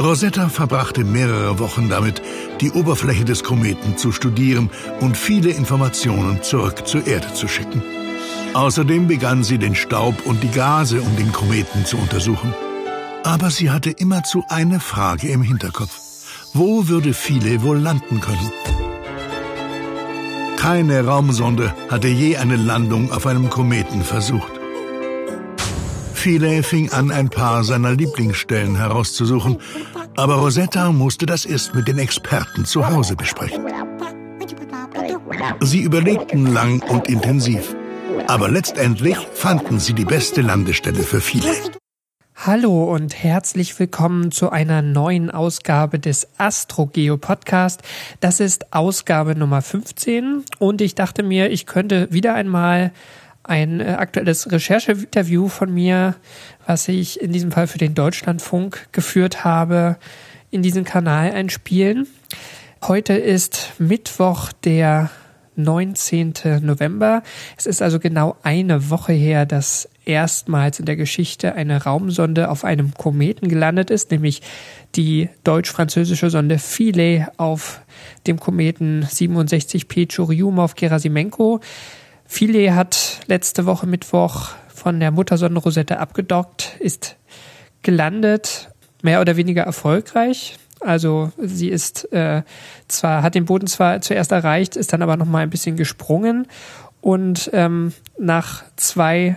Rosetta verbrachte mehrere Wochen damit, die Oberfläche des Kometen zu studieren und viele Informationen zurück zur Erde zu schicken. Außerdem begann sie den Staub und die Gase um den Kometen zu untersuchen. Aber sie hatte immerzu eine Frage im Hinterkopf. Wo würde Philae wohl landen können? Keine Raumsonde hatte je eine Landung auf einem Kometen versucht. Philae fing an, ein paar seiner Lieblingsstellen herauszusuchen, aber Rosetta musste das erst mit den Experten zu Hause besprechen. Sie überlegten lang und intensiv, aber letztendlich fanden sie die beste Landestelle für Philae. Hallo und herzlich willkommen zu einer neuen Ausgabe des AstroGeo Podcast. Das ist Ausgabe Nummer 15 und ich dachte mir, ich könnte wieder einmal ein äh, aktuelles Rechercheinterview von mir, was ich in diesem Fall für den Deutschlandfunk geführt habe, in diesen Kanal einspielen. Heute ist Mittwoch, der 19. November. Es ist also genau eine Woche her, dass erstmals in der Geschichte eine Raumsonde auf einem Kometen gelandet ist, nämlich die deutsch-französische Sonde Philae auf dem Kometen 67P Churyumov-Gerasimenko. Philae hat letzte Woche Mittwoch von der Muttersonde Rosette abgedockt, ist gelandet, mehr oder weniger erfolgreich. Also sie ist äh, zwar hat den Boden zwar zuerst erreicht, ist dann aber noch mal ein bisschen gesprungen und ähm, nach zwei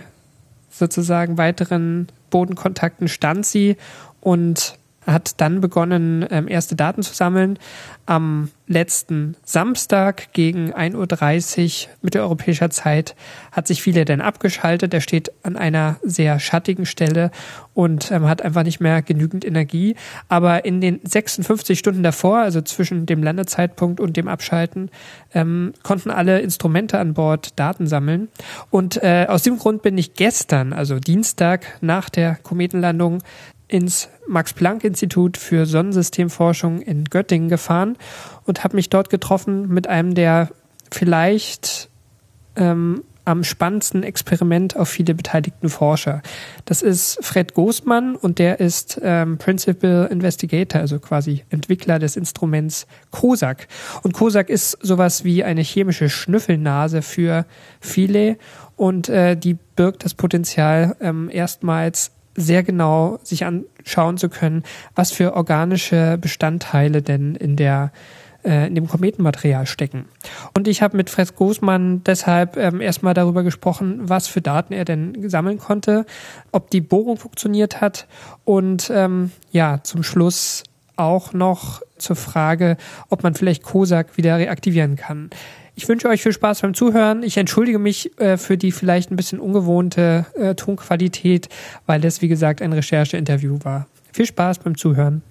sozusagen weiteren Bodenkontakten stand sie und hat dann begonnen, ähm, erste Daten zu sammeln. Am letzten Samstag gegen 1.30 Uhr mitteleuropäischer Zeit hat sich viele denn abgeschaltet. Er steht an einer sehr schattigen Stelle und ähm, hat einfach nicht mehr genügend Energie. Aber in den 56 Stunden davor, also zwischen dem Landezeitpunkt und dem Abschalten, ähm, konnten alle Instrumente an Bord Daten sammeln. Und äh, aus dem Grund bin ich gestern, also Dienstag nach der Kometenlandung, ins Max-Planck-Institut für Sonnensystemforschung in Göttingen gefahren und habe mich dort getroffen mit einem der vielleicht ähm, am spannendsten Experiment auf viele beteiligten Forscher. Das ist Fred Goßmann und der ist ähm, Principal Investigator, also quasi Entwickler des Instruments COSAC. Und COSAC ist sowas wie eine chemische Schnüffelnase für viele und äh, die birgt das Potenzial, ähm, erstmals sehr genau sich anschauen zu können, was für organische Bestandteile denn in der äh, in dem Kometenmaterial stecken. Und ich habe mit Fred Großmann deshalb ähm, erstmal darüber gesprochen, was für Daten er denn sammeln konnte, ob die Bohrung funktioniert hat und ähm, ja, zum Schluss auch noch zur Frage, ob man vielleicht COSAC wieder reaktivieren kann. Ich wünsche euch viel Spaß beim Zuhören. Ich entschuldige mich äh, für die vielleicht ein bisschen ungewohnte äh, Tonqualität, weil es, wie gesagt, ein Rechercheinterview war. Viel Spaß beim Zuhören.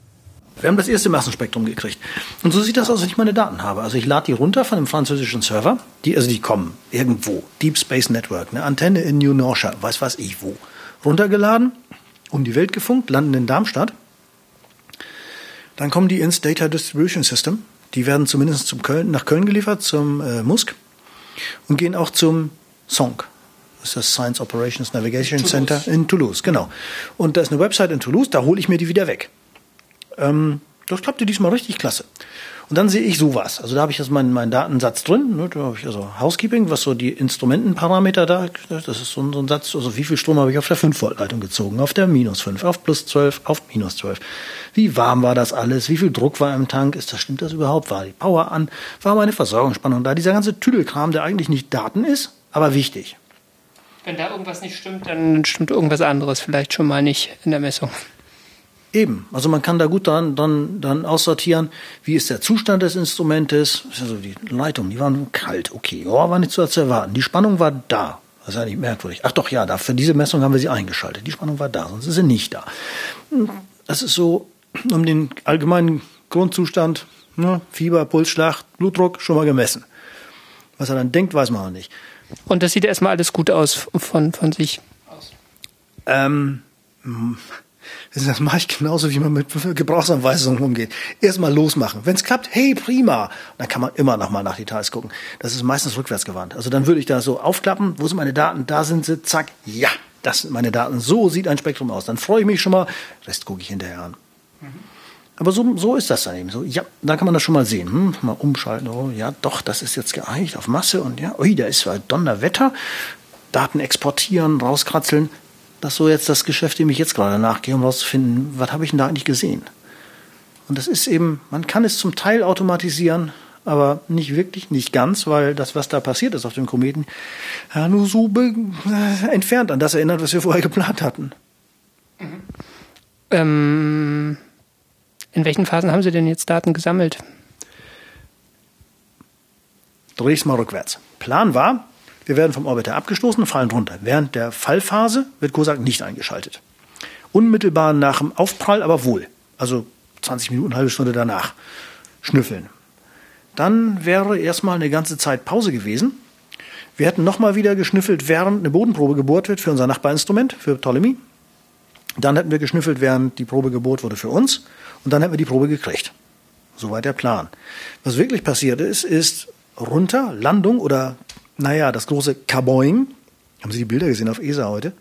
Wir haben das erste Massenspektrum gekriegt. Und so sieht das aus, wenn ich meine Daten habe. Also ich lade die runter von einem französischen Server. Die, also die kommen irgendwo. Deep Space Network, eine Antenne in New Norcia, weiß was ich wo. Runtergeladen, um die Welt gefunkt, landen in Darmstadt. Dann kommen die ins Data Distribution System. Die werden zumindest zum Köln, nach Köln geliefert, zum äh, Musk und gehen auch zum SONC. Das ist das Science Operations Navigation Toulouse. Center in Toulouse, genau. Und da ist eine Website in Toulouse, da hole ich mir die wieder weg. Ähm, das klappte diesmal richtig klasse. Und dann sehe ich sowas. Also da habe ich jetzt meinen, meinen Datensatz drin. Ne? Da habe ich also Housekeeping, was so die Instrumentenparameter da, das ist so ein, so ein Satz, also wie viel Strom habe ich auf der 5-Volt-Leitung gezogen, auf der minus 5, auf plus 12, auf minus 12. Wie warm war das alles? Wie viel Druck war im Tank? Ist das, stimmt das überhaupt? War die Power an? War meine Versorgungsspannung da? Dieser ganze Tüdelkram, der eigentlich nicht Daten ist, aber wichtig. Wenn da irgendwas nicht stimmt, dann stimmt irgendwas anderes vielleicht schon mal nicht in der Messung. Eben, also man kann da gut dann, dann, dann aussortieren, wie ist der Zustand des Instrumentes. Also die Leitungen, die waren kalt, okay, oh, war nicht zu erwarten. Die Spannung war da. Das ist nicht merkwürdig. Ach doch, ja, da, für diese Messung haben wir sie eingeschaltet. Die Spannung war da, sonst ist sie nicht da. Das ist so, um den allgemeinen Grundzustand, ne, Fieber, Pulsschlag, Blutdruck schon mal gemessen. Was er dann denkt, weiß man auch nicht. Und das sieht erstmal alles gut aus von, von sich aus. Ähm, das mache ich genauso, wie man mit Gebrauchsanweisungen umgeht. Erstmal losmachen. Wenn es klappt, hey, prima. Dann kann man immer noch mal nach Details gucken. Das ist meistens rückwärts gewandt. Also dann würde ich da so aufklappen, wo sind meine Daten? Da sind sie, zack, ja, das sind meine Daten. So sieht ein Spektrum aus. Dann freue ich mich schon mal. Rest gucke ich hinterher an. Mhm. Aber so, so ist das dann eben so. Ja, da kann man das schon mal sehen. Hm, mal umschalten. Oh, ja, doch, das ist jetzt geeicht auf Masse und ja, ui, da ist zwar Donnerwetter. Daten exportieren, rauskratzeln. Das ist so jetzt das Geschäft, dem ich jetzt gerade nachgehe, um rauszufinden, was habe ich denn da eigentlich gesehen? Und das ist eben, man kann es zum Teil automatisieren, aber nicht wirklich, nicht ganz, weil das, was da passiert ist auf dem Kometen, ja, nur so äh, entfernt an das erinnert, was wir vorher geplant hatten. Mhm. Ähm, in welchen Phasen haben Sie denn jetzt Daten gesammelt? Dreh ich mal rückwärts. Plan war, wir werden vom Orbiter abgestoßen und fallen runter. Während der Fallphase wird COSAC nicht eingeschaltet. Unmittelbar nach dem Aufprall aber wohl. Also 20 Minuten, halbe Stunde danach. Schnüffeln. Dann wäre erstmal eine ganze Zeit Pause gewesen. Wir hätten nochmal wieder geschnüffelt, während eine Bodenprobe gebohrt wird für unser Nachbarinstrument, für Ptolemy. Dann hätten wir geschnüffelt, während die Probe gebohrt wurde für uns. Und dann hätten wir die Probe gekriegt. Soweit der Plan. Was wirklich passiert ist, ist runter, Landung oder, naja, das große Kaboing. Haben Sie die Bilder gesehen auf ESA heute?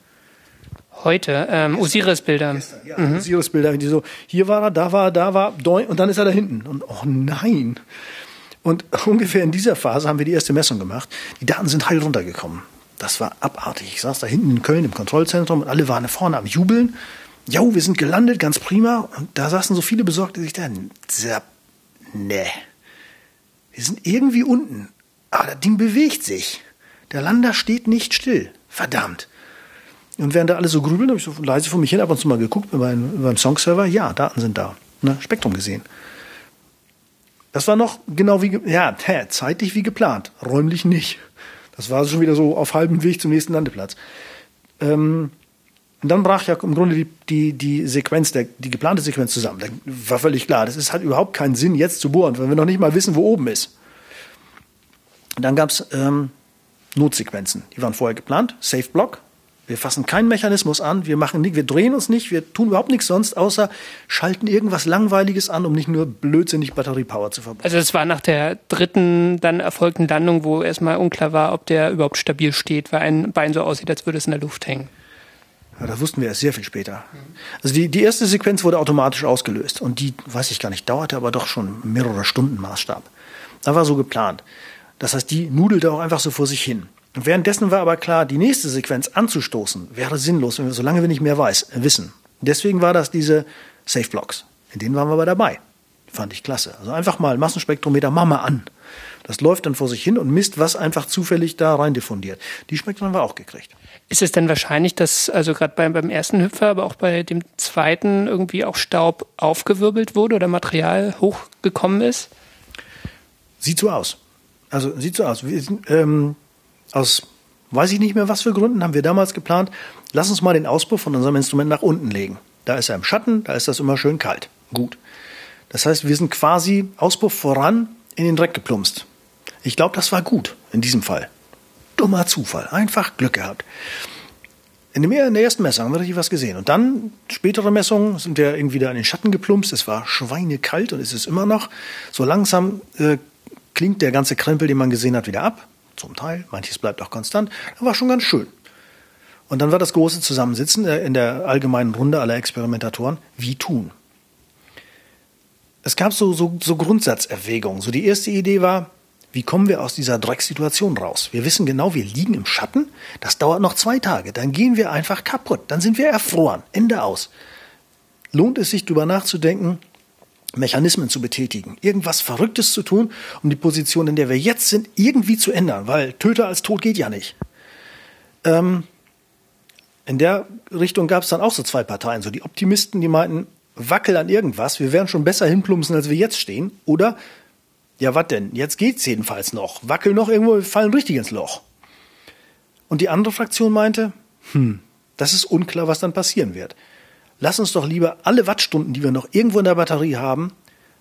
Heute, ähm, Osiris-Bilder. Ja, mhm. Osiris-Bilder. So, hier war er, da war er, da war, doing, und dann ist er da hinten. Und oh nein. Und ungefähr in dieser Phase haben wir die erste Messung gemacht. Die Daten sind heil runtergekommen. Das war abartig. Ich saß da hinten in Köln im Kontrollzentrum und alle waren vorne am Jubeln. Jo, wir sind gelandet, ganz prima. Und da saßen so viele Besorgte, die sich da, ne. Wir sind irgendwie unten. Aber das Ding bewegt sich. Der Lander steht nicht still. Verdammt. Und während da alle so grübeln, habe ich so leise vor mich hin ab und zu mal geguckt beim, beim Songserver. Ja, Daten sind da. Ne? Spektrum gesehen. Das war noch genau wie, ja, zeitlich wie geplant, räumlich nicht. Das war schon wieder so auf halbem Weg zum nächsten Landeplatz. Ähm, und dann brach ja im Grunde die, die, die Sequenz, der, die geplante Sequenz zusammen. Da war völlig klar, das ist halt überhaupt keinen Sinn, jetzt zu bohren, weil wir noch nicht mal wissen, wo oben ist. Dann gab's ähm, Notsequenzen, die waren vorher geplant, Safe Block, wir fassen keinen Mechanismus an, wir machen nicht, wir drehen uns nicht, wir tun überhaupt nichts sonst, außer schalten irgendwas Langweiliges an, um nicht nur blödsinnig Batteriepower zu verbrauchen. Also es war nach der dritten dann erfolgten Landung, wo erstmal unklar war, ob der überhaupt stabil steht, weil ein Bein so aussieht, als würde es in der Luft hängen. Ja, das wussten wir erst sehr viel später. Also die, die erste Sequenz wurde automatisch ausgelöst und die, weiß ich gar nicht, dauerte aber doch schon mehrere Stunden Maßstab. Da war so geplant. Das heißt, die nudelte auch einfach so vor sich hin. Währenddessen war aber klar, die nächste Sequenz anzustoßen wäre sinnlos, wenn wir, solange wir nicht mehr weiß, wissen. Deswegen war das diese Safe Blocks. In denen waren wir aber dabei. Fand ich klasse. Also einfach mal Massenspektrometer, mach mal an. Das läuft dann vor sich hin und misst, was einfach zufällig da rein diffundiert. Die Spektren haben wir auch gekriegt. Ist es denn wahrscheinlich, dass also gerade beim, beim ersten Hüpfer, aber auch bei dem zweiten irgendwie auch Staub aufgewirbelt wurde oder Material hochgekommen ist? Sieht so aus. Also sieht so aus. Wir, ähm, aus weiß ich nicht mehr was für Gründen haben wir damals geplant, lass uns mal den Auspuff von unserem Instrument nach unten legen. Da ist er im Schatten, da ist das immer schön kalt. Gut. Das heißt, wir sind quasi Auspuff voran in den Dreck geplumpst. Ich glaube, das war gut in diesem Fall. Dummer Zufall, einfach Glück gehabt. In, der ersten Messung haben wir richtig was gesehen. Und dann, spätere Messungen, sind wir irgendwie da in den Schatten geplumpst. Es war schweinekalt und ist es immer noch. So langsam äh, klingt der ganze Krempel, den man gesehen hat, wieder ab zum Teil, manches bleibt auch konstant, das war schon ganz schön. Und dann war das große Zusammensitzen äh, in der allgemeinen Runde aller Experimentatoren, wie tun. Es gab so, so, so Grundsatzerwägungen. So die erste Idee war, wie kommen wir aus dieser Drecksituation raus? Wir wissen genau, wir liegen im Schatten, das dauert noch zwei Tage, dann gehen wir einfach kaputt, dann sind wir erfroren, Ende aus. Lohnt es sich darüber nachzudenken, Mechanismen zu betätigen, irgendwas Verrücktes zu tun, um die Position, in der wir jetzt sind, irgendwie zu ändern, weil Töter als Tod geht ja nicht. Ähm, in der Richtung gab es dann auch so zwei Parteien, so die Optimisten, die meinten, wackel an irgendwas, wir werden schon besser hinplumpsen, als wir jetzt stehen, oder ja, was denn? Jetzt geht's jedenfalls noch. Wackel noch irgendwo, wir fallen richtig ins Loch. Und die andere Fraktion meinte, hm, das ist unklar, was dann passieren wird lass uns doch lieber alle Wattstunden, die wir noch irgendwo in der Batterie haben,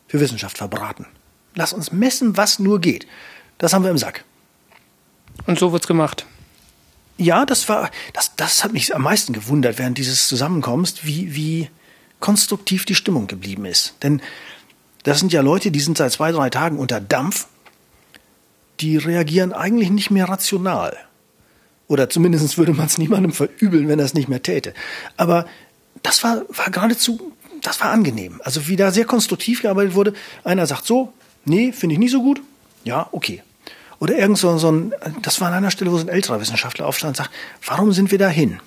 für Wissenschaft verbraten. Lass uns messen, was nur geht. Das haben wir im Sack. Und so wird's gemacht. Ja, das war, das, das hat mich am meisten gewundert während dieses Zusammenkommens, wie, wie konstruktiv die Stimmung geblieben ist. Denn das sind ja Leute, die sind seit zwei, drei Tagen unter Dampf. Die reagieren eigentlich nicht mehr rational. Oder zumindest würde man es niemandem verübeln, wenn er es nicht mehr täte. Aber das war, war geradezu das war angenehm. Also wie da sehr konstruktiv gearbeitet wurde. Einer sagt so, nee, finde ich nicht so gut. Ja, okay. Oder irgend so, so ein, das war an einer Stelle, wo so ein älterer Wissenschaftler aufstand und sagt, warum sind wir da hin?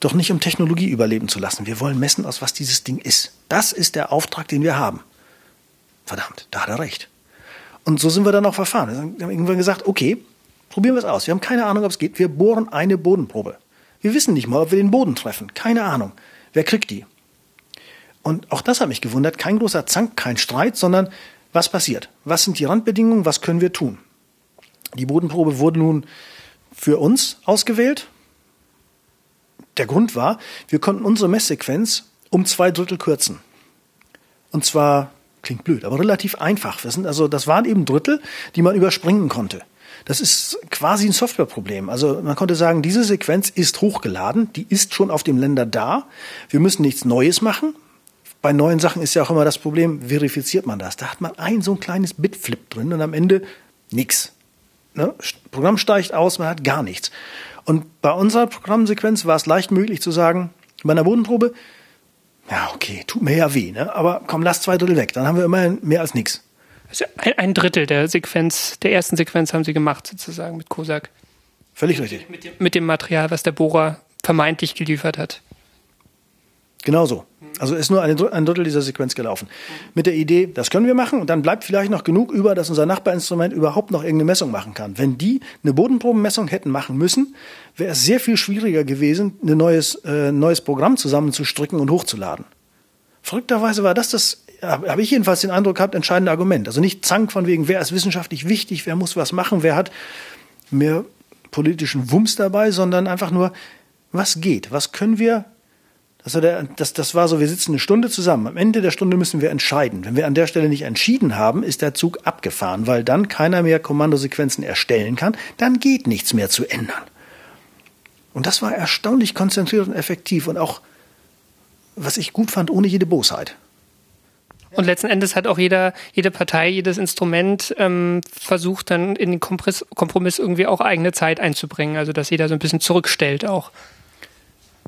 Doch nicht um Technologie überleben zu lassen. Wir wollen messen, aus was dieses Ding ist. Das ist der Auftrag, den wir haben. Verdammt, da hat er recht. Und so sind wir dann auch verfahren. Wir haben irgendwann gesagt, okay, probieren wir es aus. Wir haben keine Ahnung, ob es geht. Wir bohren eine Bodenprobe. Wir wissen nicht mal, ob wir den Boden treffen. Keine Ahnung. Wer kriegt die? Und auch das hat mich gewundert. Kein großer Zank, kein Streit, sondern was passiert? Was sind die Randbedingungen? Was können wir tun? Die Bodenprobe wurde nun für uns ausgewählt. Der Grund war, wir konnten unsere Messsequenz um zwei Drittel kürzen. Und zwar klingt blöd, aber relativ einfach. Das, sind also, das waren eben Drittel, die man überspringen konnte. Das ist quasi ein Softwareproblem. Also man konnte sagen, diese Sequenz ist hochgeladen, die ist schon auf dem Länder da. Wir müssen nichts Neues machen. Bei neuen Sachen ist ja auch immer das Problem, verifiziert man das. Da hat man ein so ein kleines Bitflip drin und am Ende nichts. Ne? Programm steigt aus, man hat gar nichts. Und bei unserer Programmsequenz war es leicht möglich zu sagen, bei einer Bodenprobe, ja, okay, tut mir ja weh, ne? aber komm, lass zwei Drittel weg, dann haben wir immerhin mehr als nichts. Also ein, Drittel der Sequenz, der ersten Sequenz haben Sie gemacht, sozusagen mit COSAC. Völlig richtig. Mit dem, mit dem Material, was der Bohrer vermeintlich geliefert hat. Genau so. Also ist nur ein Drittel dieser Sequenz gelaufen. Mit der Idee, das können wir machen und dann bleibt vielleicht noch genug über, dass unser Nachbarinstrument überhaupt noch irgendeine Messung machen kann. Wenn die eine Bodenprobenmessung hätten machen müssen, wäre es sehr viel schwieriger gewesen, ein neues, äh, neues Programm zusammenzustricken und hochzuladen. Verrückterweise war das das, habe ich jedenfalls den Eindruck gehabt, entscheidende Argument. Also nicht Zank von wegen, wer ist wissenschaftlich wichtig, wer muss was machen, wer hat mehr politischen Wumms dabei, sondern einfach nur, was geht, was können wir also der, das, das war so, wir sitzen eine Stunde zusammen. Am Ende der Stunde müssen wir entscheiden. Wenn wir an der Stelle nicht entschieden haben, ist der Zug abgefahren, weil dann keiner mehr Kommandosequenzen erstellen kann. Dann geht nichts mehr zu ändern. Und das war erstaunlich konzentriert und effektiv und auch, was ich gut fand, ohne jede Bosheit. Und letzten Endes hat auch jeder, jede Partei, jedes Instrument ähm, versucht dann in den Kompromiss irgendwie auch eigene Zeit einzubringen. Also dass jeder so ein bisschen zurückstellt auch.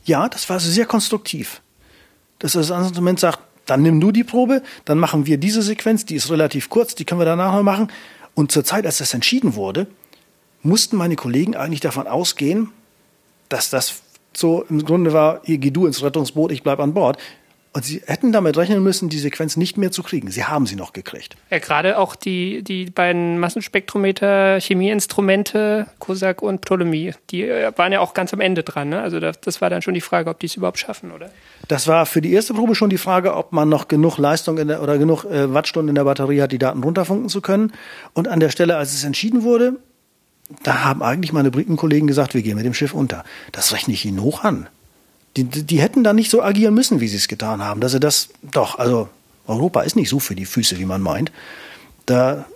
Ja, das war sehr konstruktiv. Dass das Instrument sagt, dann nimm du die Probe, dann machen wir diese Sequenz, die ist relativ kurz, die können wir danach noch machen. Und zur Zeit, als das entschieden wurde, mussten meine Kollegen eigentlich davon ausgehen, dass das so im Grunde war, geh du ins Rettungsboot, ich bleib an Bord. Und sie hätten damit rechnen müssen, die Sequenz nicht mehr zu kriegen. Sie haben sie noch gekriegt. Ja, gerade auch die, die beiden Massenspektrometer, Chemieinstrumente, COSAC und Ptolemie, die äh, waren ja auch ganz am Ende dran. Ne? Also das, das war dann schon die Frage, ob die es überhaupt schaffen, oder? Das war für die erste Probe schon die Frage, ob man noch genug Leistung der, oder genug äh, Wattstunden in der Batterie hat, die Daten runterfunken zu können. Und an der Stelle, als es entschieden wurde, da haben eigentlich meine Britenkollegen gesagt, wir gehen mit dem Schiff unter. Das rechne ich Ihnen hoch an. Die, die hätten da nicht so agieren müssen, wie sie es getan haben. Dass sie das, doch, also Europa ist nicht so für die Füße, wie man meint. Da,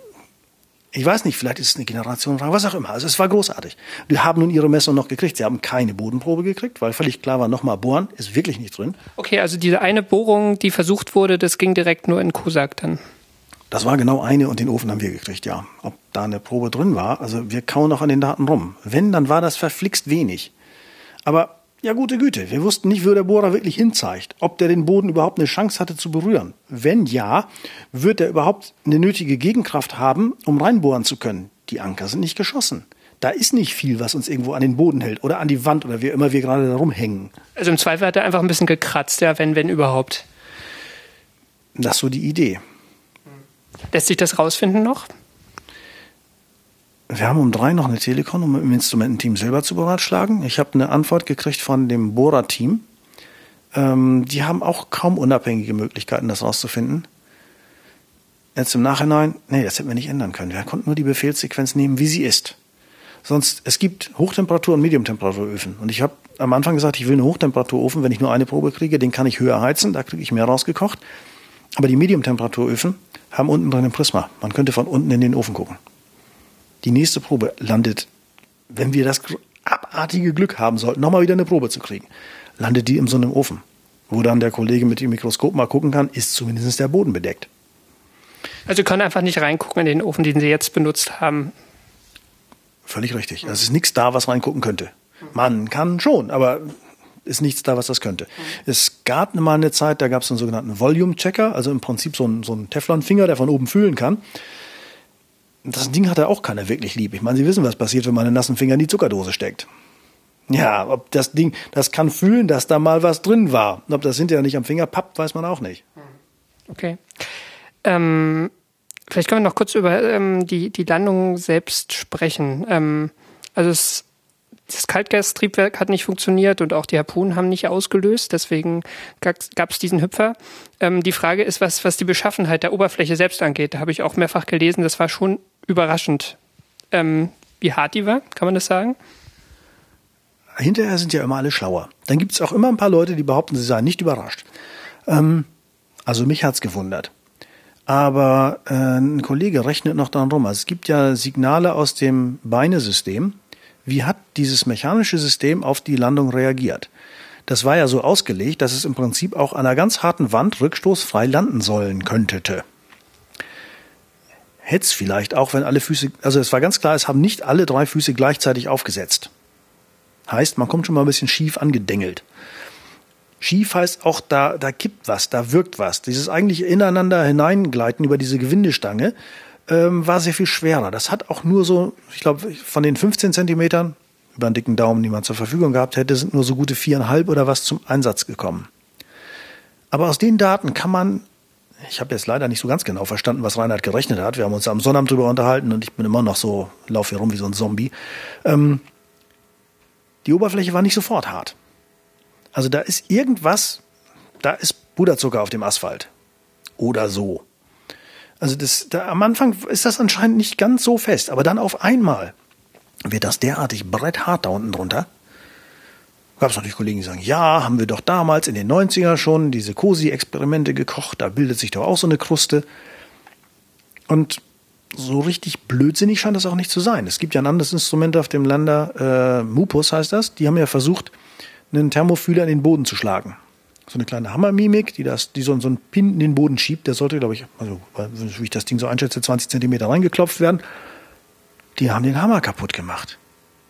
ich weiß nicht, vielleicht ist es eine Generationenfrage, was auch immer. Also es war großartig. Die haben nun ihre Messung noch gekriegt. Sie haben keine Bodenprobe gekriegt, weil völlig klar war, nochmal bohren ist wirklich nicht drin. Okay, also diese eine Bohrung, die versucht wurde, das ging direkt nur in Kosak dann. Das war genau eine und den Ofen haben wir gekriegt, ja. Ob da eine Probe drin war, also wir kauen noch an den Daten rum. Wenn, dann war das verflixt wenig. Aber ja, gute Güte. Wir wussten nicht, wo der Bohrer wirklich hinzeigt. Ob der den Boden überhaupt eine Chance hatte zu berühren. Wenn ja, wird er überhaupt eine nötige Gegenkraft haben, um reinbohren zu können. Die Anker sind nicht geschossen. Da ist nicht viel, was uns irgendwo an den Boden hält oder an die Wand oder wie immer wir gerade da rumhängen. Also im Zweifel hat er einfach ein bisschen gekratzt, ja, wenn, wenn überhaupt. Das ist so die Idee. Lässt sich das rausfinden noch? Wir haben um drei noch eine Telekom, um im Instrumententeam selber zu beratschlagen. Ich habe eine Antwort gekriegt von dem Bohrer-Team. Ähm, die haben auch kaum unabhängige Möglichkeiten, das rauszufinden. Jetzt im Nachhinein, nee, das hätten wir nicht ändern können. Wir konnten nur die Befehlssequenz nehmen, wie sie ist. Sonst, es gibt Hochtemperatur- und Mediumtemperaturöfen. Und ich habe am Anfang gesagt, ich will einen Hochtemperaturofen, wenn ich nur eine Probe kriege, den kann ich höher heizen, da kriege ich mehr rausgekocht. Aber die Mediumtemperaturöfen haben unten drin ein Prisma. Man könnte von unten in den Ofen gucken. Die nächste Probe landet, wenn wir das abartige Glück haben sollten, nochmal wieder eine Probe zu kriegen, landet die in so einem Ofen, wo dann der Kollege mit dem Mikroskop mal gucken kann, ist zumindest der Boden bedeckt. Also Sie können einfach nicht reingucken in den Ofen, den Sie jetzt benutzt haben. Völlig richtig. Es ist nichts da, was reingucken könnte. Man kann schon, aber ist nichts da, was das könnte. Es gab mal eine Zeit, da gab es einen sogenannten Volume-Checker, also im Prinzip so ein, so ein Teflon-Finger, der von oben fühlen kann. Das Ding hatte auch keiner wirklich lieb. Ich meine, Sie wissen, was passiert, wenn man einen nassen Finger in die Zuckerdose steckt. Ja, ob das Ding, das kann fühlen, dass da mal was drin war. Ob das hinterher nicht am Finger pappt, weiß man auch nicht. Okay. Ähm, vielleicht können wir noch kurz über ähm, die, die Landung selbst sprechen. Ähm, also es das Kaltgastriebwerk hat nicht funktioniert und auch die Harpunen haben nicht ausgelöst, deswegen gab es diesen Hüpfer. Ähm, die Frage ist, was, was die Beschaffenheit der Oberfläche selbst angeht. Da habe ich auch mehrfach gelesen, das war schon überraschend, ähm, wie hart die war, kann man das sagen? Hinterher sind ja immer alle schlauer. Dann gibt es auch immer ein paar Leute, die behaupten, sie seien nicht überrascht. Ähm, also mich hat's gewundert. Aber äh, ein Kollege rechnet noch daran rum. Also es gibt ja Signale aus dem Beinesystem, wie hat dieses mechanische System auf die Landung reagiert? Das war ja so ausgelegt, dass es im Prinzip auch an einer ganz harten Wand rückstoßfrei landen sollen könnte. Hätte es vielleicht auch, wenn alle Füße, also es war ganz klar, es haben nicht alle drei Füße gleichzeitig aufgesetzt. Heißt, man kommt schon mal ein bisschen schief angedengelt. Schief heißt auch, da, da kippt was, da wirkt was. Dieses eigentlich ineinander hineingleiten über diese Gewindestange ähm, war sehr viel schwerer. Das hat auch nur so, ich glaube, von den 15 Zentimetern, über einen dicken Daumen, die man zur Verfügung gehabt hätte, sind nur so gute viereinhalb oder was zum Einsatz gekommen. Aber aus den Daten kann man, ich habe jetzt leider nicht so ganz genau verstanden, was Reinhard gerechnet hat. Wir haben uns am Sonnabend drüber unterhalten und ich bin immer noch so, laufe hier rum wie so ein Zombie. Ähm, die Oberfläche war nicht sofort hart. Also da ist irgendwas, da ist Puderzucker auf dem Asphalt. Oder so. Also das, da, am Anfang ist das anscheinend nicht ganz so fest, aber dann auf einmal wird das derartig bretthart da unten drunter. Gab es natürlich Kollegen, die sagen, ja, haben wir doch damals in den 90er schon diese COSI-Experimente gekocht, da bildet sich doch auch so eine Kruste. Und so richtig blödsinnig scheint das auch nicht zu sein. Es gibt ja ein anderes Instrument auf dem Lander, äh, Mupus heißt das, die haben ja versucht, einen Thermofühler in den Boden zu schlagen so eine kleine Hammermimik, die das, die so, so einen Pin in den Boden schiebt. Der sollte, glaube ich, also wie ich das Ding so einschätze, 20 Zentimeter reingeklopft werden. Die haben den Hammer kaputt gemacht.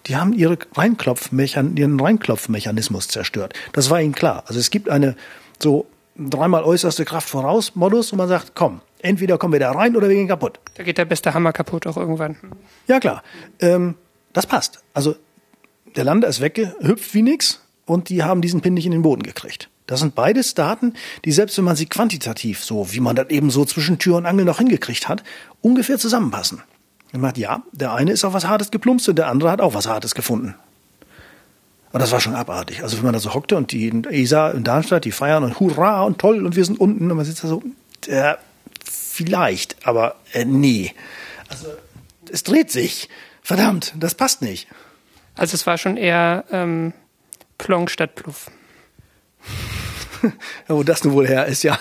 Die haben ihre Reinklopfmechan ihren Reinklopfmechanismus zerstört. Das war ihnen klar. Also es gibt eine so dreimal äußerste Kraft voraus Modus und man sagt, komm, entweder kommen wir da rein oder wir gehen kaputt. Da geht der beste Hammer kaputt auch irgendwann. Ja klar, ähm, das passt. Also der Lander ist weggehüpft wie nix und die haben diesen Pin nicht in den Boden gekriegt. Das sind beides Daten, die selbst wenn man sie quantitativ, so wie man das eben so zwischen Tür und Angel noch hingekriegt hat, ungefähr zusammenpassen. Man sagt, ja, der eine ist auf was Hartes geplumpst und der andere hat auch was Hartes gefunden. Und das war schon abartig. Also wenn man da so hockte und die ESA in Darmstadt, die feiern und hurra und toll und wir sind unten und man sitzt da so, äh, vielleicht, aber äh, nee. Also es dreht sich. Verdammt, das passt nicht. Also es war schon eher ähm, Plonk statt Pluff. wo das nun wohl her ist, ja.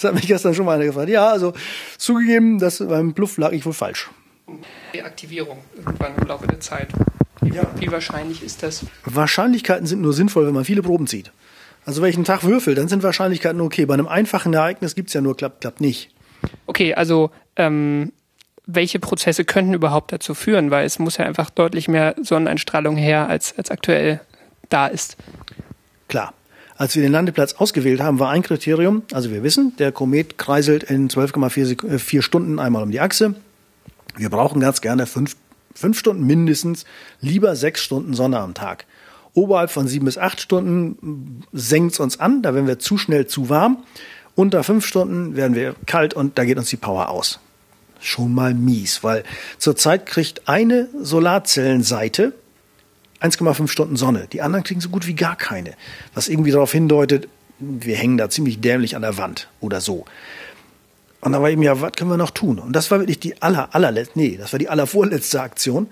Das hat mich gestern schon mal einer gefragt. Ja, also zugegeben, dass beim Bluff lag ich wohl falsch. Die Aktivierung irgendwann im Laufe der Zeit. Wie, ja. wie wahrscheinlich ist das? Wahrscheinlichkeiten sind nur sinnvoll, wenn man viele Proben zieht. Also wenn ich einen Tag würfel, dann sind Wahrscheinlichkeiten okay. Bei einem einfachen Ereignis gibt es ja nur klappt, klappt nicht. Okay, also ähm, welche Prozesse könnten überhaupt dazu führen? Weil es muss ja einfach deutlich mehr Sonneneinstrahlung her, als, als aktuell da ist. Klar. Als wir den Landeplatz ausgewählt haben, war ein Kriterium, also wir wissen, der Komet kreiselt in 12,4 äh, Stunden einmal um die Achse. Wir brauchen ganz gerne fünf, fünf Stunden mindestens, lieber sechs Stunden Sonne am Tag. Oberhalb von sieben bis acht Stunden senkt es uns an, da werden wir zu schnell zu warm. Unter fünf Stunden werden wir kalt und da geht uns die Power aus. Schon mal mies, weil zurzeit kriegt eine Solarzellenseite 1,5 Stunden Sonne. Die anderen kriegen so gut wie gar keine. Was irgendwie darauf hindeutet, wir hängen da ziemlich dämlich an der Wand oder so. Und da war eben, ja, was können wir noch tun? Und das war wirklich die aller, allerletzte, nee, das war die allervorletzte Aktion.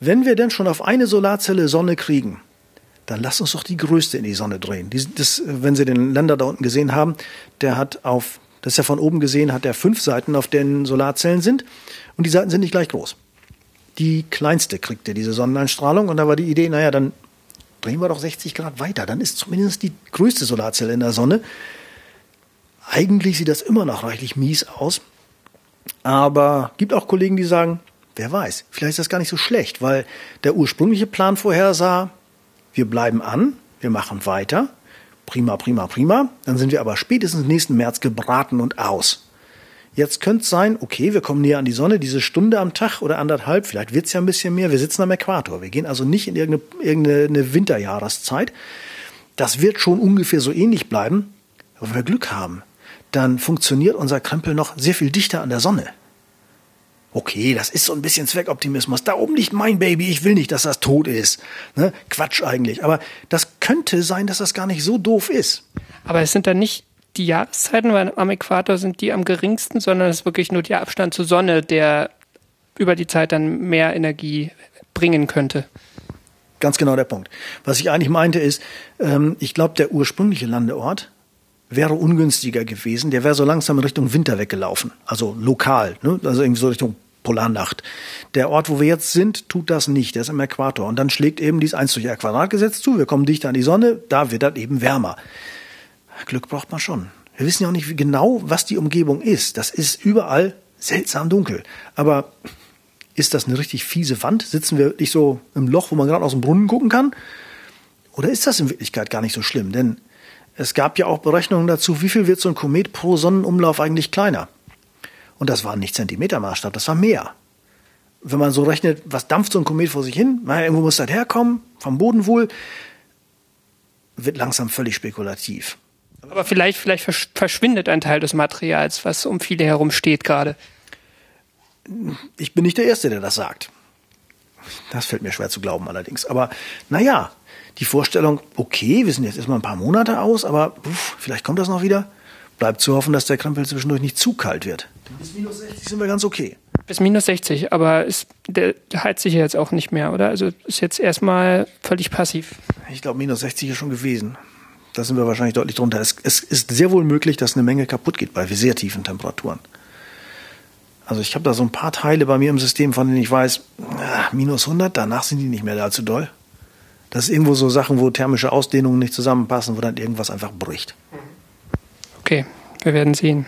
Wenn wir denn schon auf eine Solarzelle Sonne kriegen, dann lass uns doch die größte in die Sonne drehen. Die, das, wenn Sie den Länder da unten gesehen haben, der hat auf, das ist ja von oben gesehen, hat er fünf Seiten, auf denen Solarzellen sind. Und die Seiten sind nicht gleich groß die kleinste kriegte diese Sonneneinstrahlung. Und da war die Idee, naja, dann drehen wir doch 60 Grad weiter. Dann ist zumindest die größte Solarzelle in der Sonne. Eigentlich sieht das immer noch reichlich mies aus. Aber gibt auch Kollegen, die sagen, wer weiß, vielleicht ist das gar nicht so schlecht, weil der ursprüngliche Plan vorhersah, wir bleiben an, wir machen weiter, prima, prima, prima, dann sind wir aber spätestens nächsten März gebraten und aus. Jetzt könnte es sein, okay, wir kommen näher an die Sonne, diese Stunde am Tag oder anderthalb, vielleicht wird es ja ein bisschen mehr, wir sitzen am Äquator. Wir gehen also nicht in irgendeine, irgendeine Winterjahreszeit. Das wird schon ungefähr so ähnlich bleiben. Aber wenn wir Glück haben, dann funktioniert unser Krempel noch sehr viel dichter an der Sonne. Okay, das ist so ein bisschen Zweckoptimismus. Da oben liegt mein Baby, ich will nicht, dass das tot ist. Ne? Quatsch eigentlich. Aber das könnte sein, dass das gar nicht so doof ist. Aber es sind dann nicht die Jahreszeiten, weil am Äquator sind die am geringsten, sondern es ist wirklich nur der Abstand zur Sonne, der über die Zeit dann mehr Energie bringen könnte. Ganz genau der Punkt. Was ich eigentlich meinte ist, ähm, ich glaube, der ursprüngliche Landeort wäre ungünstiger gewesen. Der wäre so langsam in Richtung Winter weggelaufen, also lokal, ne? also irgendwie so Richtung Polarnacht. Der Ort, wo wir jetzt sind, tut das nicht. Der ist im Äquator. Und dann schlägt eben dieses 1 durch R Quadratgesetz zu. Wir kommen dichter an die Sonne, da wird das eben wärmer. Glück braucht man schon. Wir wissen ja auch nicht genau, was die Umgebung ist. Das ist überall seltsam dunkel. Aber ist das eine richtig fiese Wand? Sitzen wir nicht so im Loch, wo man gerade aus dem Brunnen gucken kann? Oder ist das in Wirklichkeit gar nicht so schlimm? Denn es gab ja auch Berechnungen dazu, wie viel wird so ein Komet pro Sonnenumlauf eigentlich kleiner? Und das war nicht Zentimetermaßstab, das war mehr. Wenn man so rechnet, was dampft so ein Komet vor sich hin? Naja, irgendwo muss das herkommen, vom Boden wohl, wird langsam völlig spekulativ. Aber vielleicht, vielleicht verschwindet ein Teil des Materials, was um viele herum steht gerade. Ich bin nicht der Erste, der das sagt. Das fällt mir schwer zu glauben allerdings. Aber naja, die Vorstellung, okay, wir sind jetzt erstmal ein paar Monate aus, aber uff, vielleicht kommt das noch wieder. Bleibt zu hoffen, dass der Krempel zwischendurch nicht zu kalt wird. Bis minus 60 sind wir ganz okay. Bis minus 60, aber ist, der heizt sich ja jetzt auch nicht mehr, oder? Also ist jetzt erstmal völlig passiv. Ich glaube, minus 60 ist schon gewesen. Da sind wir wahrscheinlich deutlich drunter. Es, es ist sehr wohl möglich, dass eine Menge kaputt geht bei sehr tiefen Temperaturen. Also ich habe da so ein paar Teile bei mir im System, von denen ich weiß, ah, minus 100, danach sind die nicht mehr allzu doll. Das ist irgendwo so Sachen, wo thermische Ausdehnungen nicht zusammenpassen, wo dann irgendwas einfach bricht. Okay, wir werden sehen.